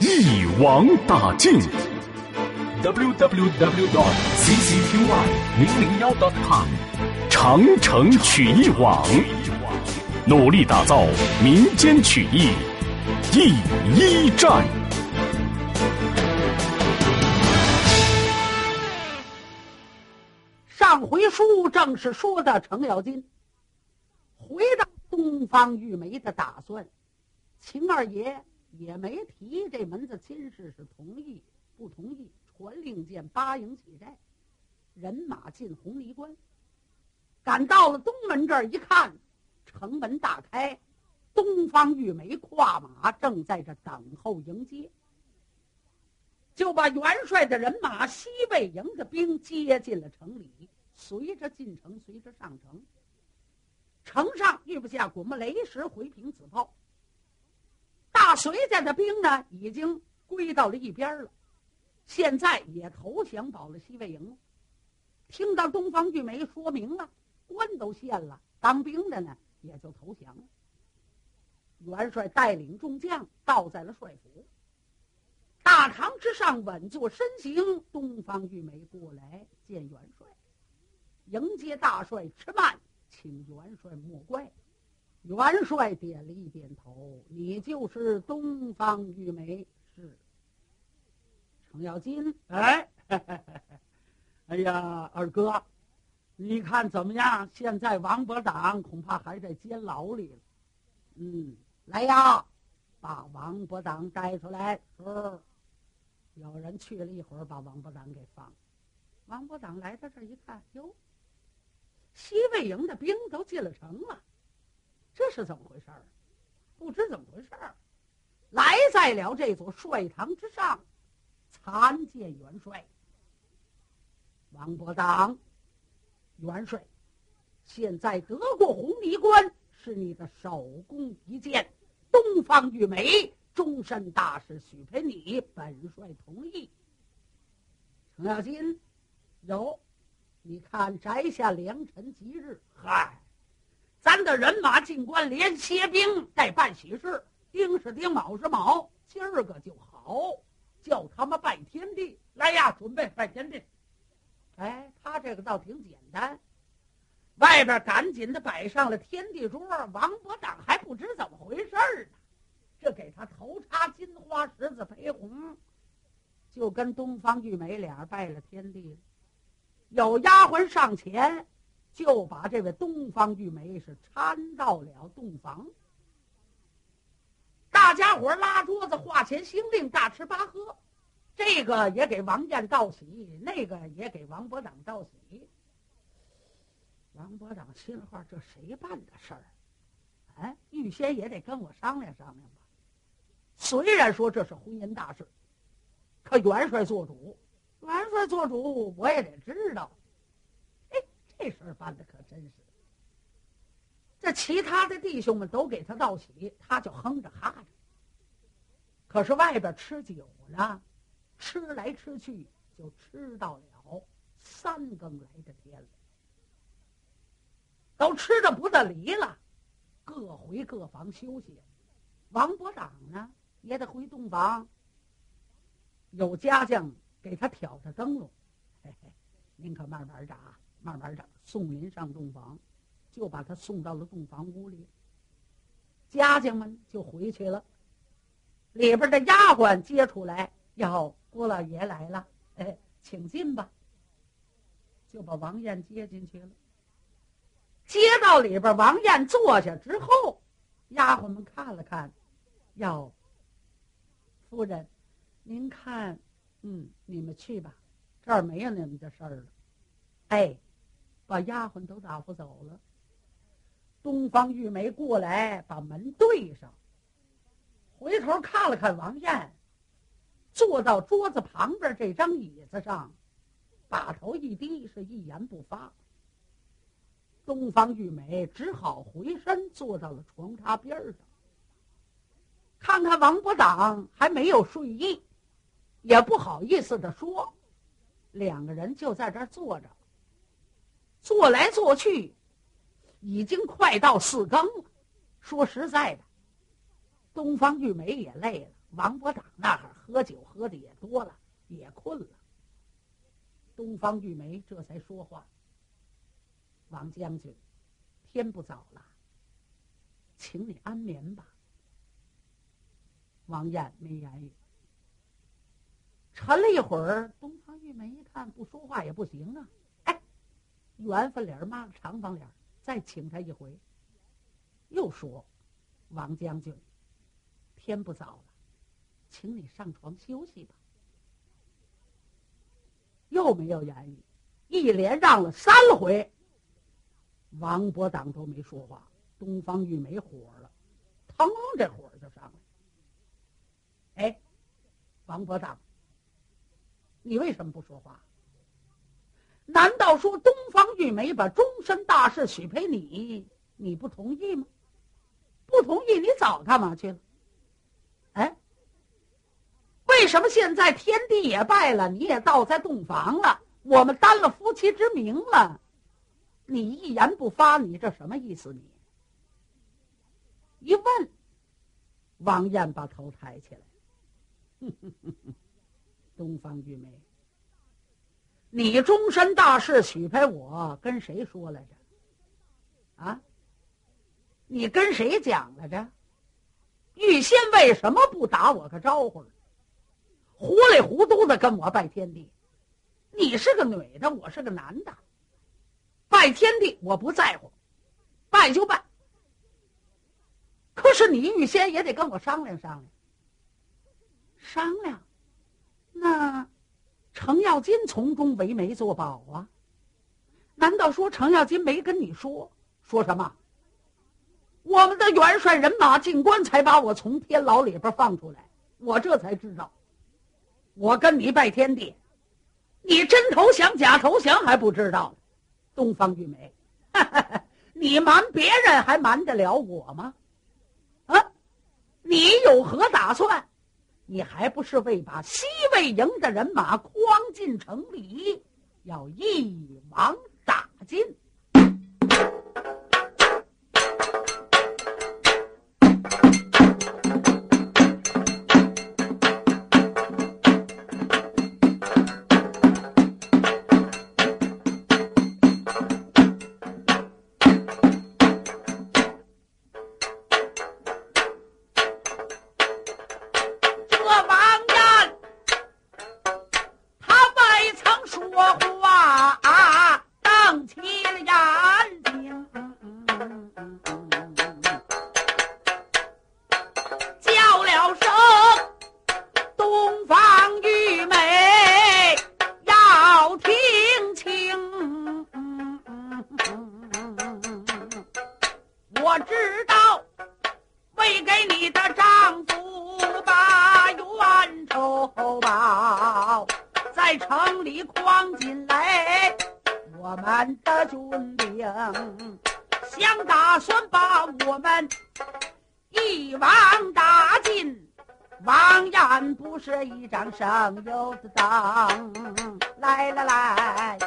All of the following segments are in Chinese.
一网打尽。www dot ccqy 零零幺 dot com。长城曲艺网，努力打造民间曲艺第一站。上回书正是说的程咬金回到东方玉梅的打算，秦二爷也没提这门子亲事是同意不同意，传令箭八营起寨，人马进红泥关。赶到了东门这儿一看，城门大开，东方玉梅跨马正在这等候迎接，就把元帅的人马西魏营的兵接进了城里，随着进城，随着上城。城上遇不下滚木雷石回平子炮，大隋家的兵呢已经归到了一边了，现在也投降保了西魏营。听到东方玉梅说明了。官都献了，当兵的呢也就投降了。元帅带领众将到在了帅府，大堂之上稳坐身形。东方玉梅过来见元帅，迎接大帅迟慢，请元帅莫怪。元帅点了一点头：“你就是东方玉梅，是。”程咬金，哎，哎呀，二哥。你看怎么样？现在王伯党恐怕还在监牢里了。嗯，来呀，把王伯党带出来。是，有人去了一会儿，把王伯党给放。王伯党来到这儿一看，哟，西魏营的兵都进了城了，这是怎么回事儿？不知怎么回事儿，来在了这座帅堂之上，参见元帅。王伯当。元帅，现在得过红泥关，是你的首功一件。东方玉梅终身大事许配你，本帅同意。程咬金，有，你看宅下良辰吉日，嗨，咱的人马进关连歇兵带办喜事，丁是丁，卯是卯，今儿个就好，叫他们拜天地。来呀，准备拜天地。哎，他这个倒挺简单，外边赶紧的摆上了天地桌，王伯党还不知怎么回事呢，这给他头插金花十字陪红，就跟东方玉梅俩拜了天地。有丫鬟上前，就把这位东方玉梅是搀到了洞房。大家伙拉桌子，画钱行令，大吃八喝。这个也给王燕道喜，那个也给王伯长道喜。王伯长心话：这谁办的事儿？哎，预先也得跟我商量商量吧。虽然说这是婚姻大事，可元帅做主，元帅做主，我也得知道。这事儿办的可真是。这其他的弟兄们都给他道喜，他就哼着哈着。可是外边吃酒呢。吃来吃去，就吃到了三更来的天了，都吃的不得离了，各回各房休息。王伯长呢，也得回洞房。有家将给他挑着灯笼，嘿嘿，您可慢慢着啊，慢慢的。送您上洞房，就把他送到了洞房屋里。家将们就回去了，里边的丫鬟接出来要。郭老爷来了，哎，请进吧。就把王燕接进去了。接到里边，王燕坐下之后，丫鬟们看了看，哟，夫人，您看，嗯，你们去吧，这儿没有你们的事儿了。哎，把丫鬟都打发走了。东方玉梅过来，把门对上，回头看了看王燕。坐到桌子旁边这张椅子上，把头一低，是一言不发。东方玉梅只好回身坐到了床榻边上，看看王伯党还没有睡意，也不好意思的说，两个人就在这儿坐着，坐来坐去，已经快到四更了。说实在的，东方玉梅也累了。王伯长那儿喝酒喝的也多了，也困了。东方玉梅这才说话：“王将军，天不早了，请你安眠吧。”王燕没言语，沉了一会儿。东方玉梅一看不说话也不行啊，圆翻脸骂个长方脸，再请他一回，又说：“王将军，天不早了。”请你上床休息吧。又没有言语，一连让了三回，王伯党都没说话。东方玉梅火了，腾这火就上来。哎，王伯党，你为什么不说话？难道说东方玉梅把终身大事许配你，你不同意吗？不同意，你早干嘛去了？哎。为什么现在天地也败了，你也倒在洞房了，我们担了夫妻之名了，你一言不发，你这什么意思？你一问，王燕把头抬起来，东方玉梅，你终身大事许配我，跟谁说来着？啊？你跟谁讲来着？玉仙为什么不打我个招呼？糊里糊涂的跟我拜天地，你是个女的，我是个男的，拜天地我不在乎，拜就拜。可是你预先也得跟我商量商量，商量。那程咬金从中为媒作保啊？难道说程咬金没跟你说说什么？我们的元帅人马进关才把我从天牢里边放出来，我这才知道。我跟你拜天地，你真投降假投降还不知道，东方玉梅，你瞒别人还瞒得了我吗？啊，你有何打算？你还不是为把西魏营的人马诓进城里，要一网打尽？我知道，为给你的丈夫把冤仇报，在城里诓进来我们的军兵，想打算把我们一网打尽。王眼不是一张省油的灯，来来来。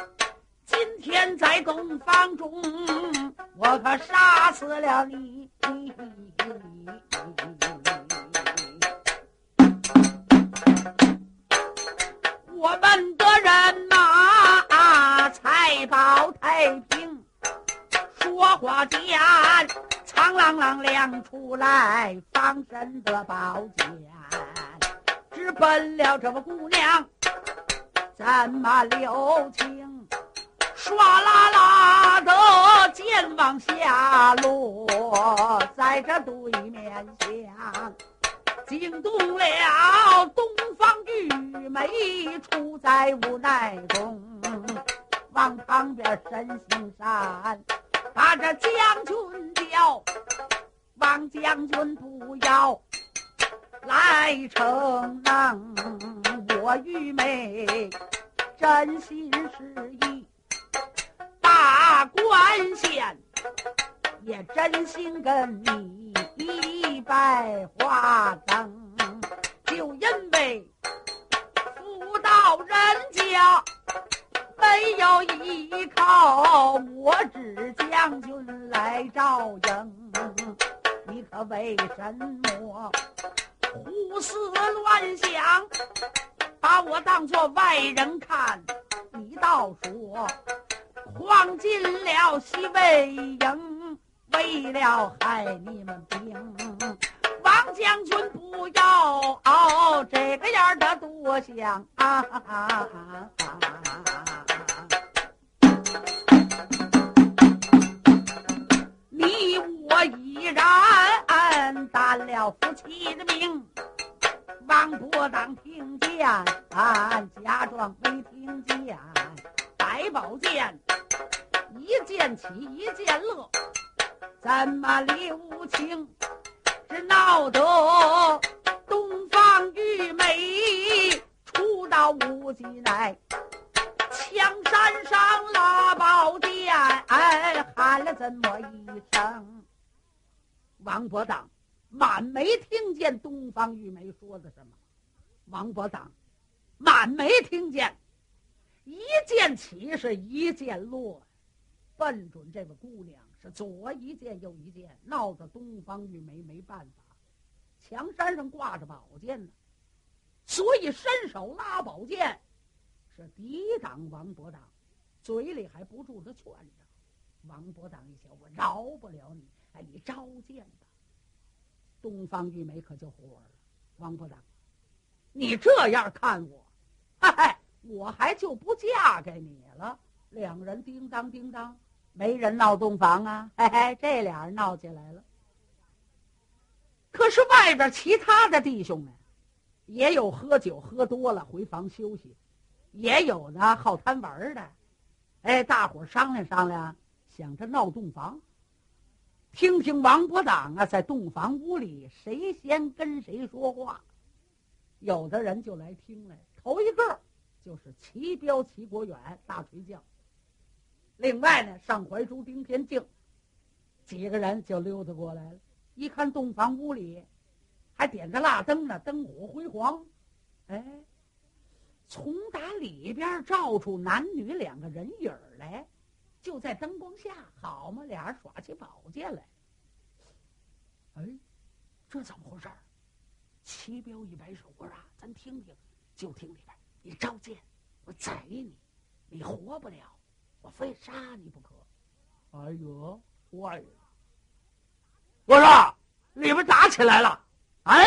今天在洞房中，我可杀死了你。我们的人马财宝太平，说话间苍啷啷亮出来防身的宝剑。直奔了这个姑娘，怎么留情？唰啦啦的剑往下落，在这对面下，惊动了东方玉梅，处在无奈中，往旁边身行山，把这将军叫，王将军不要。来逞能。我玉梅真心实意，大官县也真心跟你一拜花灯，就因为妇道人家没有依靠，我只将军来照应，你可为什么？胡思乱想，把我当做外人看。你倒说晃进了西魏营，为了害你们兵。王将军不要这个样的多想啊！你我已然担了夫妻的命。王伯当听见，假装没听见。白宝剑一剑起一剑落，怎么留情？是闹得东方玉梅出到无极来，枪山上拉宝剑，哎，喊了这么一声。王伯当。满没听见东方玉梅说的什么，王伯当满没听见，一剑起是一剑落，奔准这个姑娘是左一剑右一剑，闹得东方玉梅没办法，墙山上挂着宝剑呢，所以伸手拉宝剑，是抵挡王伯当，嘴里还不住的劝着，王伯当一想，我饶不了你，哎，你招剑吧。东方玉梅可就火了，王伯当，你这样看我，嗨，我还就不嫁给你了。两人叮当叮当，没人闹洞房啊，嘿嘿，这俩人闹起来了。可是外边其他的弟兄们，也有喝酒喝多了回房休息，也有呢好贪玩的，哎，大伙商量商量，想着闹洞房。听听王伯党啊，在洞房屋里谁先跟谁说话？有的人就来听来，头一个就是齐彪、齐国远大锤将。另外呢，上怀珠、丁天敬几个人就溜达过来了。一看洞房屋里还点着蜡灯呢，灯火辉煌。哎，从打里边照出男女两个人影来。就在灯光下，好嘛，俩人耍起宝剑来。哎，这怎么回事？齐彪一摆手，我说：“咱听听。”就听里边，你招剑，我宰你，你活不了，我非杀你不可。哎呦，坏了！我说你们打起来了。哎，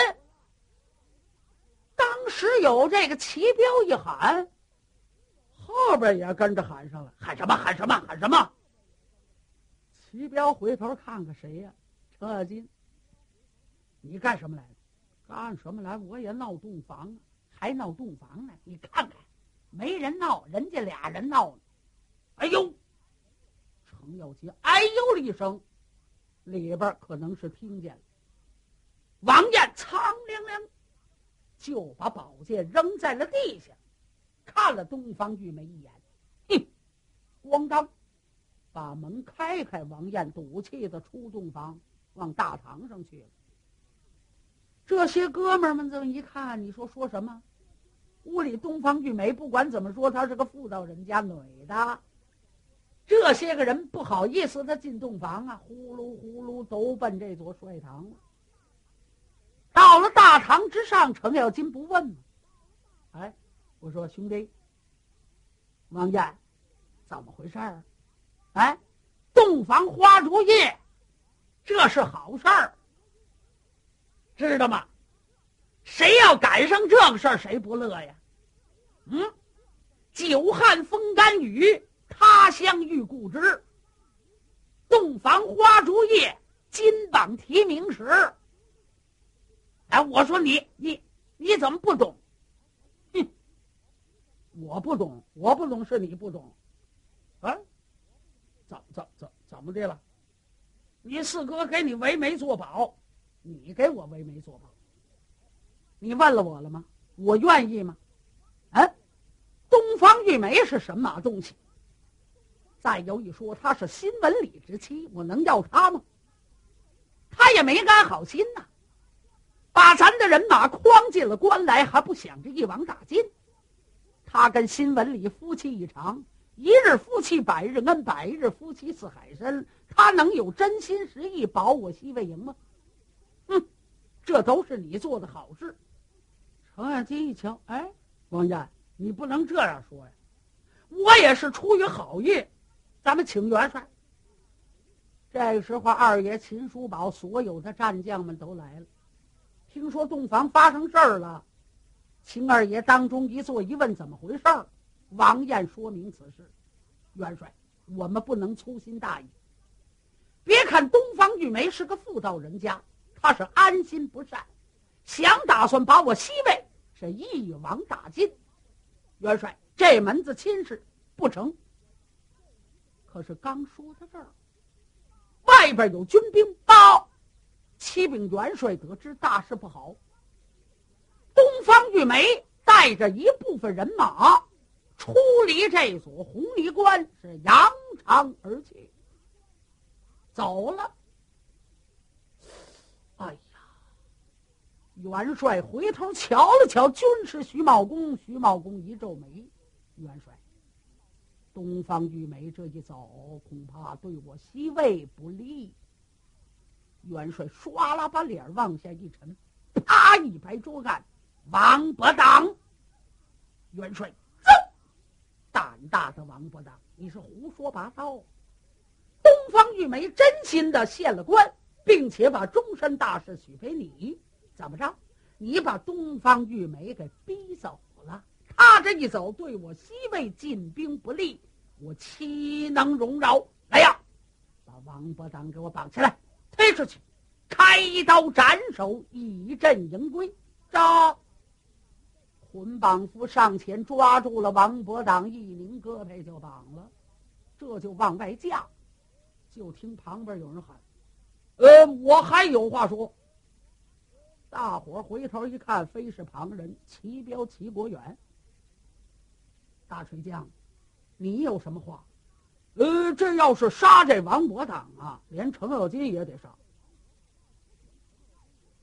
当时有这个齐彪一喊。后边也跟着喊上了，喊什么？喊什么？喊什么？齐彪回头看看谁呀？程咬金，你干什么来了？干什么来？我也闹洞房，还闹洞房呢！你看看，没人闹，人家俩人闹呢。哎呦！程咬金哎呦了一声，里边可能是听见了。王燕苍凉凉，就把宝剑扔在了地下。看了东方玉梅一眼，哼，咣当，把门开开。王燕赌气的出洞房，往大堂上去了。这些哥们们这么一看，你说说什么？屋里东方玉梅不管怎么说，她是个妇道人家女的。这些个人不好意思，他进洞房啊，呼噜呼噜都奔这座帅堂了。到了大堂之上，程咬金不问吗？哎。我说兄弟，王燕，怎么回事儿？哎，洞房花烛夜，这是好事儿，知道吗？谁要赶上这个事儿，谁不乐呀？嗯，久旱风干雨，他乡遇故知。洞房花烛夜，金榜题名时。哎，我说你你你怎么不懂？哼我不懂，我不懂是你不懂，啊？怎怎怎怎么的了？你四哥给你为媒作保，你给我为媒作保，你问了我了吗？我愿意吗？啊东方玉梅是什么东西？再有一说，他是新文礼之妻，我能要他吗？他也没安好心呐，把咱的人马诓进了关来，还不想着一网打尽。他跟新文礼夫妻一场，一日夫妻百日恩，百日夫妻似海深。他能有真心实意保我西魏营吗？哼，这都是你做的好事。程咬金一瞧，哎，王燕，你不能这样说呀！我也是出于好意，咱们请元帅。这个时候，二爷秦叔宝所有的战将们都来了，听说洞房发生事儿了。秦二爷当中一坐一问怎么回事儿，王燕说明此事。元帅，我们不能粗心大意。别看东方玉梅是个妇道人家，她是安心不善，想打算把我西魏是一网打尽。元帅，这门子亲事不成。可是刚说到这儿，外边有军兵报，启禀元帅，得知大事不好。东方玉梅带着一部分人马出离这座红泥关，是扬长而去。走了。哎呀！元帅回头瞧了瞧军师徐茂公，徐茂公一皱眉：“元帅，东方玉梅这一走，恐怕对我西魏不利。”元帅唰啦把脸往下一沉，啪一拍桌案：“王伯当！”元帅，走！胆大的王伯当，你是胡说八道！东方玉梅真心的献了官，并且把终身大事许给你，怎么着？你把东方玉梅给逼走了，他这一走，对我西魏进兵不利，我岂能容饶？来呀，把王伯当给我绑起来，推出去，开刀斩首，以阵迎归。招！捆绑夫上前抓住了王伯当，一拧胳膊就绑了，这就往外架。就听旁边有人喊：“呃，我还有话说。”大伙回头一看，非是旁人，齐彪齐国远。大锤将，你有什么话？呃，这要是杀这王伯党啊，连程咬金也得杀。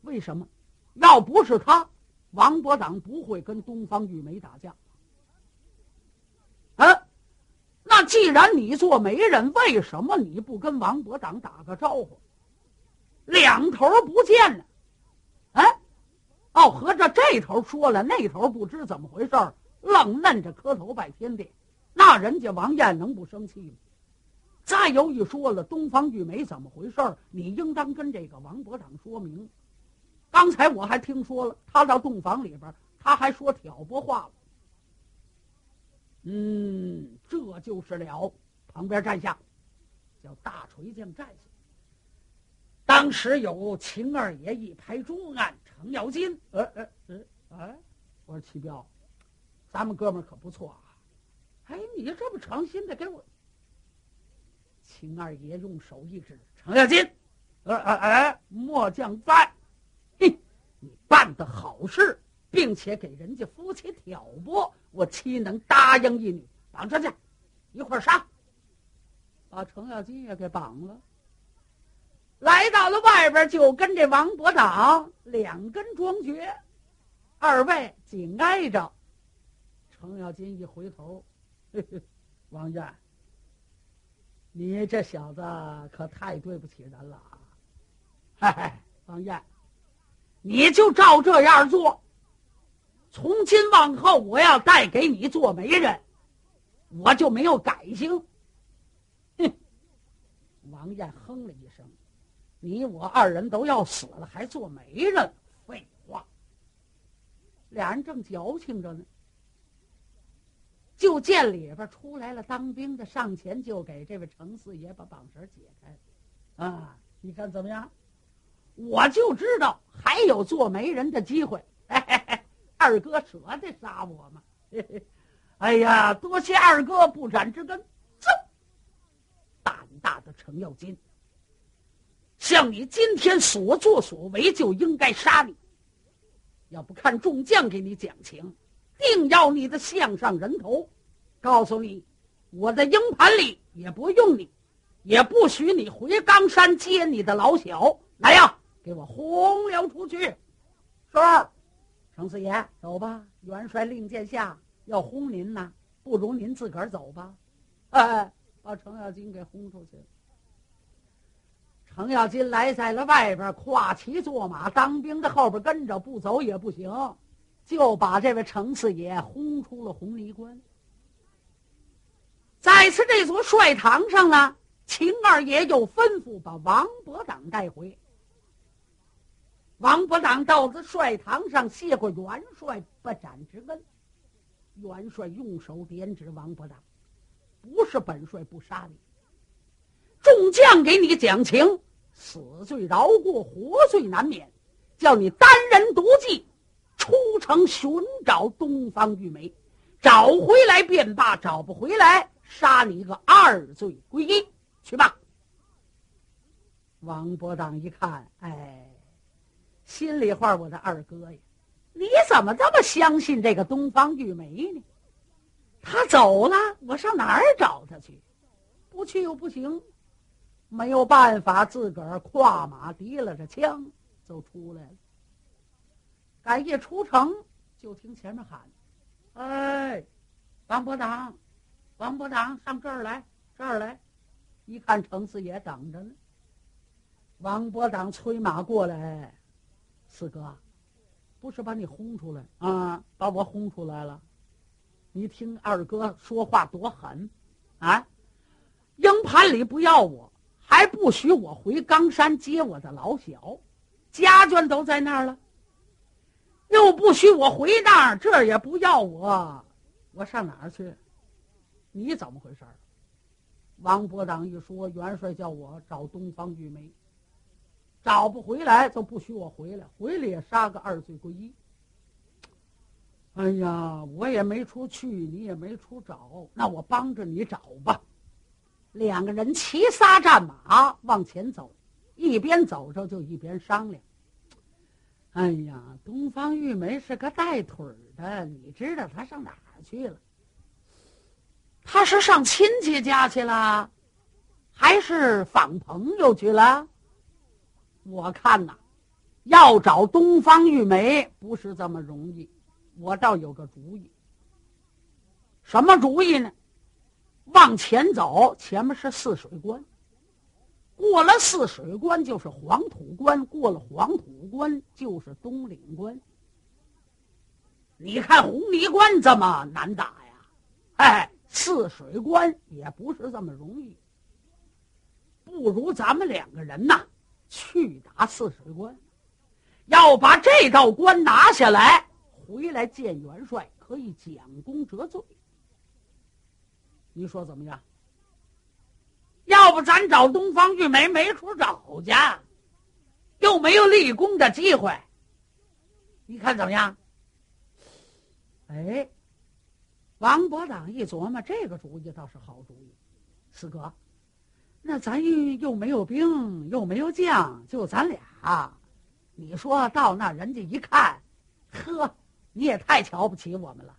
为什么？要不是他，王伯党不会跟东方玉梅打架。啊？那既然你做媒人，为什么你不跟王伯党打个招呼？两头不见了，哎，哦，合着这头说了，那头不知怎么回事愣愣着磕头拜天地。那人家王燕能不生气吗？再有一说了，东方玉梅怎么回事你应当跟这个王伯党说明。刚才我还听说了，他到洞房里边，他还说挑拨话了。嗯，这就是了。旁边站下，叫大锤匠站下。当时有秦二爷一拍桌案，程咬金，呃呃呃，哎，我说齐彪，咱们哥们可不错啊。哎，你这么诚心的给我。秦二爷用手一指，程咬金，呃呃哎，末将在。嘿，你办的好事。并且给人家夫妻挑拨，我岂能答应一女？绑上去，一块儿杀，把程咬金也给绑了。来到了外边，就跟这王伯党两根桩绝，二位紧挨着。程咬金一回头，王燕，你这小子可太对不起人了啊！嘿嘿，王燕，你就照这样做。从今往后，我要带给你做媒人，我就没有改性。哼！王燕哼了一声：“你我二人都要死了，还做媒人？废话！”俩人正矫情着呢，就见里边出来了当兵的，上前就给这位程四爷把绑绳解开。啊，你看怎么样？我就知道还有做媒人的机会。嘿嘿嘿。二哥舍得杀我吗？哎呀，多谢二哥不斩之恩。走，胆大的程咬金，像你今天所作所为，就应该杀你。要不看众将给你讲情，定要你的项上人头。告诉你，我在营盘里也不用你，也不许你回冈山接你的老小。来呀，给我轰了出去！是，程四爷，走吧。元帅令箭下，要轰您呐，不如您自个儿走吧。哎，把程咬金给轰出去了。程咬金来在了外边，跨骑坐马，当兵的后边跟着，不走也不行，就把这位程四爷轰出了红泥关。在此这座帅堂上呢，秦二爷又吩咐把王伯党带回。王伯党到这帅堂上谢过元帅不斩之恩，元帅用手点指王伯党，不是本帅不杀你。众将给你讲情，死罪饶过，活罪难免。叫你单人独骑，出城寻找东方玉梅，找回来便罢；找不回来，杀你个二罪归一。去吧。王伯当一看，哎，心里话，我的二哥呀，你怎么这么相信这个东方玉梅呢？他走了，我上哪儿找他去？不去又不行。没有办法，自个儿跨马提了着枪就出来了。赶夜出城，就听前面喊：“哎，王伯当，王伯党，上这儿来，这儿来！”一看程四爷等着呢。王伯党催马过来：“四哥，不是把你轰出来啊？把我轰出来了。你听二哥说话多狠啊！营盘里不要我。”还不许我回冈山接我的老小，家眷都在那儿了。又不许我回那儿，这也不要我，我上哪儿去？你怎么回事？王伯当一说，元帅叫我找东方玉梅，找不回来就不许我回来，回来也杀个二罪归一。哎呀，我也没处去，你也没处找，那我帮着你找吧。两个人骑仨战马往前走，一边走着就一边商量。哎呀，东方玉梅是个带腿的，你知道她上哪儿去了？他是上亲戚家去了，还是访朋友去了？我看呐，要找东方玉梅不是这么容易。我倒有个主意。什么主意呢？往前走，前面是泗水关。过了泗水关就是黄土关，过了黄土关就是东岭关。你看红泥关这么难打呀？哎，泗水关也不是这么容易。不如咱们两个人呐，去打泗水关，要把这道关拿下来，回来见元帅，可以奖功折罪。你说怎么样？要不咱找东方玉梅没处找去，又没有立功的机会。你看怎么样？哎，王伯党一琢磨，这个主意倒是好主意。四哥，那咱又没有兵，又没有将，就咱俩。你说到那人家一看，呵，你也太瞧不起我们了。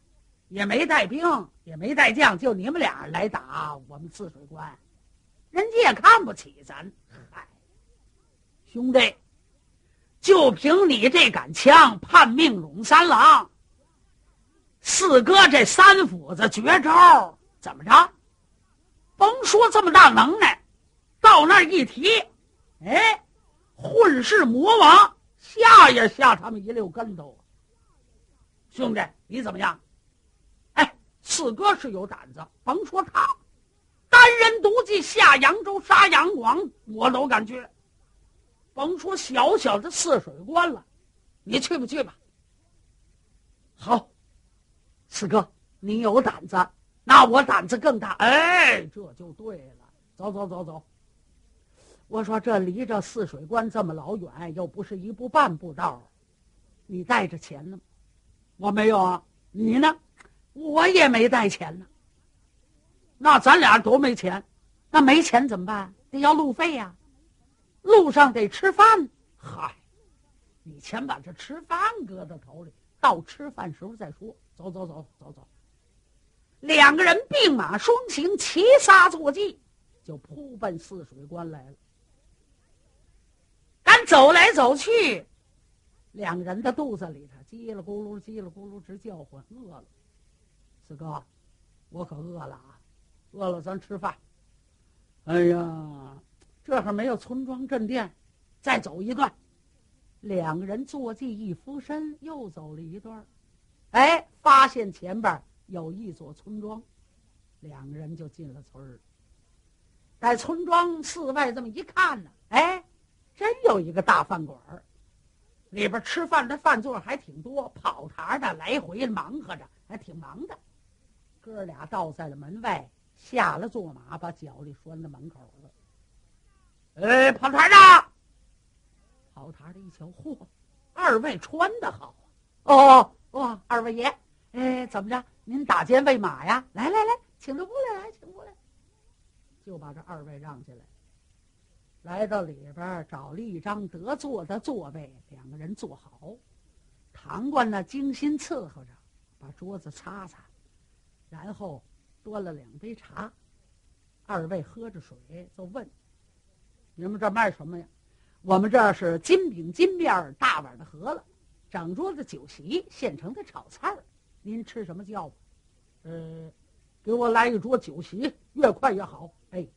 也没带兵，也没带将，就你们俩来打我们泗水关，人家也看不起咱。嗨，兄弟，就凭你这杆枪，叛命陇三郎，四哥这三斧子绝招，怎么着？甭说这么大能耐，到那儿一提，哎，混世魔王吓也吓他们一溜跟头。兄弟，你怎么样？哎四哥是有胆子，甭说他，单人独骑下扬州杀杨广，我都敢去。甭说小小的泗水关了，你去不去吧？好，四哥，你有胆子，那我胆子更大。哎，这就对了。走走走走。我说这离着泗水关这么老远，又不是一步半步道，你带着钱呢吗？我没有啊。你呢？我也没带钱呢，那咱俩多没钱，那没钱怎么办？得要路费呀，路上得吃饭。嗨，你先把这吃饭搁到头里，到吃饭时候再说。走走走走走。两个人并马双行，齐杀坐骑，就扑奔泗水关来了。赶走来走去，两人的肚子里头叽里咕噜、叽里咕噜直叫唤，饿了。四哥，我可饿了啊！饿了，咱吃饭。哎呀，这还没有村庄镇店，再走一段。两个人坐骑一俯身，又走了一段，哎，发现前边有一座村庄，两个人就进了村儿。在村庄寺外这么一看呢，哎，真有一个大饭馆儿，里边吃饭的饭座还挺多，跑堂的来回忙活着，还挺忙的。哥俩倒在了门外，下了坐马，把脚力拴在门口了。哎，跑堂的，跑堂的一瞧，嚯，二位穿的好啊！哦哇，二位爷，哎，怎么着？您打尖喂马呀？来来来，请到屋来来，请过来。就把这二位让进来，来到里边找了一张得坐的座位，两个人坐好。堂官呢，精心伺候着，把桌子擦擦。然后端了两杯茶，二位喝着水，就问：“你们这卖什么呀？”“我们这是金饼金面大碗的饸饹，整桌子酒席，现成的炒菜。您吃什么叫？”“呃，给我来一桌酒席，越快越好。”“哎，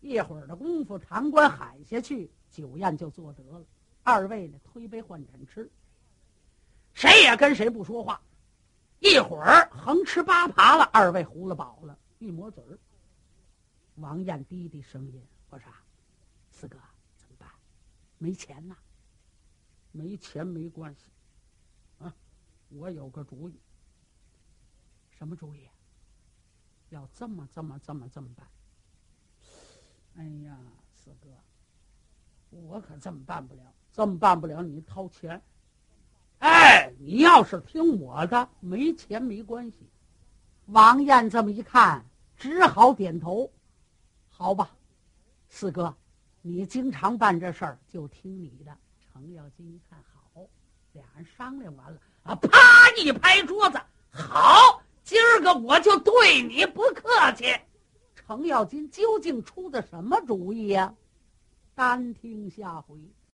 一会儿的功夫，堂官喊下去，酒宴就做得了。二位呢，推杯换盏吃，谁也跟谁不说话。”一会儿横吃八扒了，二位糊了饱了，一抹嘴儿。王燕低低声音：“我说，四哥怎么办？没钱呐？没钱没关系，啊，我有个主意。什么主意？要这么这么这么这么办？哎呀，四哥，我可这么办不了，这么办不了，你掏钱。”哎，你要是听我的，没钱没关系。王燕这么一看，只好点头。好吧，四哥，你经常办这事儿，就听你的。程咬金一看，好，俩人商量完了啊，啪一拍桌子，好，今儿个我就对你不客气。程咬金究竟出的什么主意呀？单听下回。